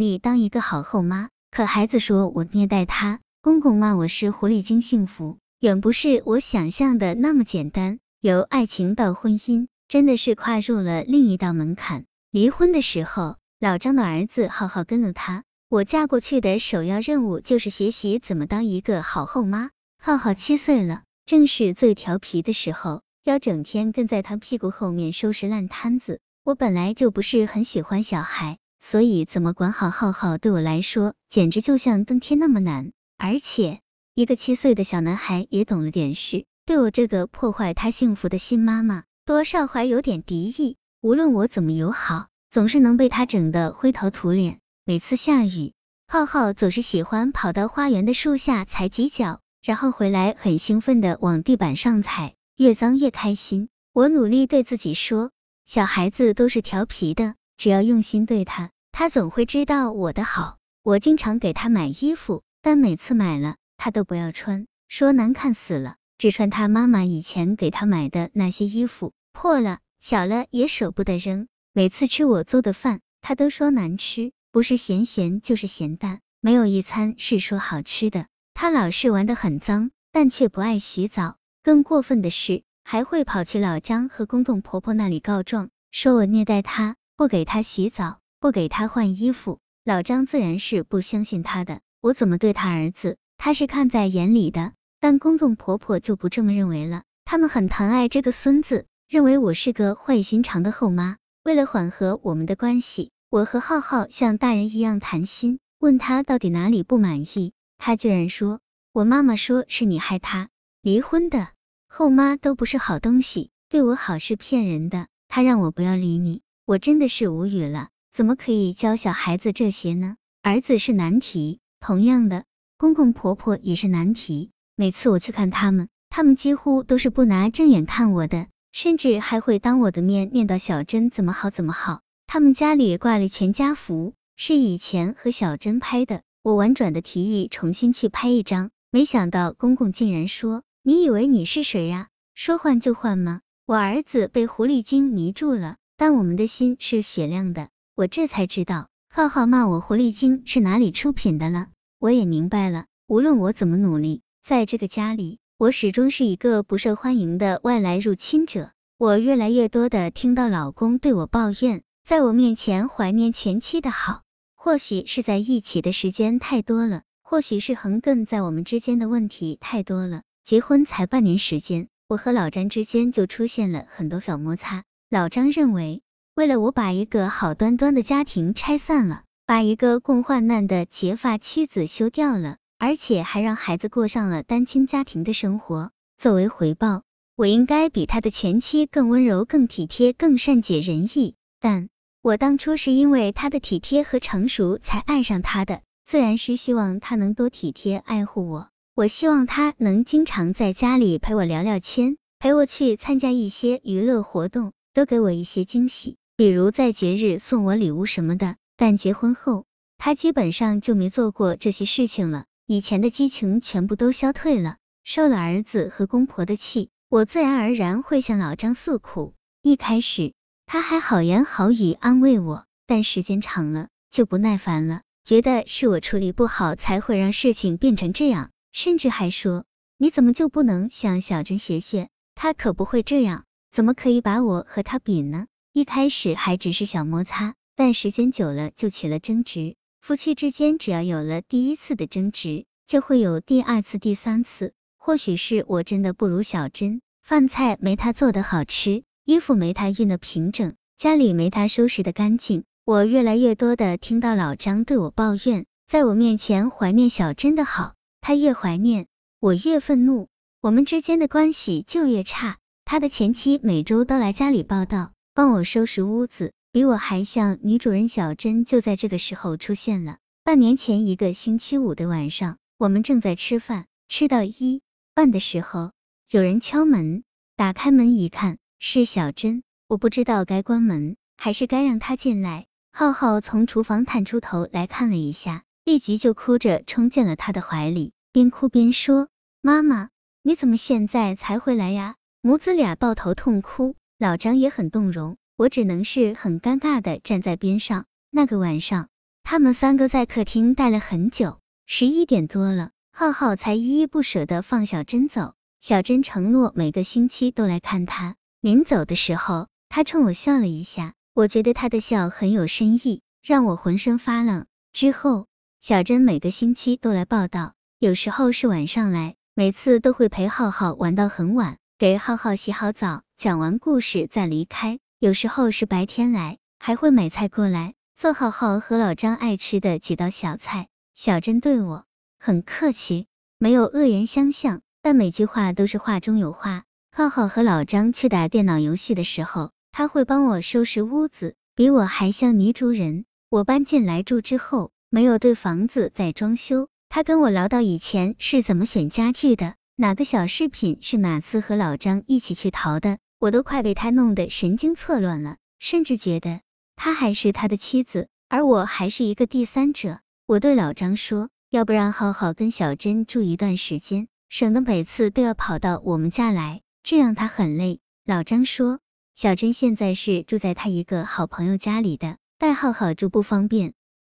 力当一个好后妈，可孩子说我虐待他，公公骂我是狐狸精，幸福远不是我想象的那么简单。由爱情到婚姻，真的是跨入了另一道门槛。离婚的时候，老张的儿子浩浩跟了他。我嫁过去的首要任务就是学习怎么当一个好后妈。浩浩七岁了，正是最调皮的时候，要整天跟在他屁股后面收拾烂摊子。我本来就不是很喜欢小孩，所以怎么管好浩浩对我来说简直就像登天那么难。而且一个七岁的小男孩也懂了点事，对我这个破坏他幸福的新妈妈，多少怀有点敌意。无论我怎么友好，总是能被他整得灰头土脸。每次下雨，浩浩总是喜欢跑到花园的树下踩几脚，然后回来很兴奋的往地板上踩，越脏越开心。我努力对自己说，小孩子都是调皮的，只要用心对他，他总会知道我的好。我经常给他买衣服，但每次买了，他都不要穿，说难看死了，只穿他妈妈以前给他买的那些衣服，破了、小了也舍不得扔。每次吃我做的饭，他都说难吃。不是咸咸就是咸淡，没有一餐是说好吃的。他老是玩得很脏，但却不爱洗澡。更过分的是，还会跑去老张和公公婆婆那里告状，说我虐待他，不给他洗澡，不给他换衣服。老张自然是不相信他的，我怎么对他儿子，他是看在眼里的。但公公婆婆就不这么认为了，他们很疼爱这个孙子，认为我是个坏心肠的后妈。为了缓和我们的关系。我和浩浩像大人一样谈心，问他到底哪里不满意，他居然说我妈妈说是你害他离婚的，后妈都不是好东西，对我好是骗人的，他让我不要理你，我真的是无语了，怎么可以教小孩子这些呢？儿子是难题，同样的，公公婆婆也是难题，每次我去看他们，他们几乎都是不拿正眼看我的，甚至还会当我的面念叨小珍怎么好怎么好。他们家里挂了全家福，是以前和小珍拍的。我婉转的提议重新去拍一张，没想到公公竟然说：“你以为你是谁呀？说换就换吗？”我儿子被狐狸精迷住了，但我们的心是雪亮的。我这才知道，浩浩骂我狐狸精是哪里出品的了。我也明白了，无论我怎么努力，在这个家里，我始终是一个不受欢迎的外来入侵者。我越来越多的听到老公对我抱怨。在我面前怀念前妻的好，或许是在一起的时间太多了，或许是横亘在我们之间的问题太多了。结婚才半年时间，我和老詹之间就出现了很多小摩擦。老张认为，为了我把一个好端端的家庭拆散了，把一个共患难的结发妻子休掉了，而且还让孩子过上了单亲家庭的生活，作为回报，我应该比他的前妻更温柔、更体贴、更善解人意。但我当初是因为他的体贴和成熟才爱上他的，自然是希望他能多体贴爱护我。我希望他能经常在家里陪我聊聊天，陪我去参加一些娱乐活动，多给我一些惊喜，比如在节日送我礼物什么的。但结婚后，他基本上就没做过这些事情了，以前的激情全部都消退了。受了儿子和公婆的气，我自然而然会向老张诉苦。一开始。他还好言好语安慰我，但时间长了就不耐烦了，觉得是我处理不好才会让事情变成这样，甚至还说你怎么就不能向小珍学学，他可不会这样，怎么可以把我和他比呢？一开始还只是小摩擦，但时间久了就起了争执。夫妻之间只要有了第一次的争执，就会有第二次、第三次。或许是我真的不如小珍，饭菜没她做的好吃。衣服没她熨的平整，家里没她收拾的干净。我越来越多的听到老张对我抱怨，在我面前怀念小珍的好，他越怀念，我越愤怒，我们之间的关系就越差。他的前妻每周都来家里报道，帮我收拾屋子，比我还像女主人。小珍就在这个时候出现了。半年前一个星期五的晚上，我们正在吃饭，吃到一半的时候，有人敲门，打开门一看。是小珍，我不知道该关门还是该让她进来。浩浩从厨房探出头来看了一下，立即就哭着冲进了他的怀里，边哭边说：“妈妈，你怎么现在才回来呀？”母子俩抱头痛哭，老张也很动容，我只能是很尴尬的站在边上。那个晚上，他们三个在客厅待了很久，十一点多了，浩浩才依依不舍的放小珍走。小珍承诺每个星期都来看他。临走的时候，他冲我笑了一下，我觉得他的笑很有深意，让我浑身发冷。之后，小珍每个星期都来报道，有时候是晚上来，每次都会陪浩浩玩到很晚，给浩浩洗好澡，讲完故事再离开。有时候是白天来，还会买菜过来，做浩浩和老张爱吃的几道小菜。小珍对我很客气，没有恶言相向。但每句话都是话中有话。浩浩和老张去打电脑游戏的时候，他会帮我收拾屋子，比我还像泥主人。我搬进来住之后，没有对房子再装修，他跟我唠叨以前是怎么选家具的，哪个小饰品是哪次和老张一起去淘的，我都快被他弄得神经错乱了，甚至觉得他还是他的妻子，而我还是一个第三者。我对老张说，要不然浩浩跟小珍住一段时间。省得每次都要跑到我们家来，这样他很累。老张说，小珍现在是住在他一个好朋友家里的，带浩浩住不方便，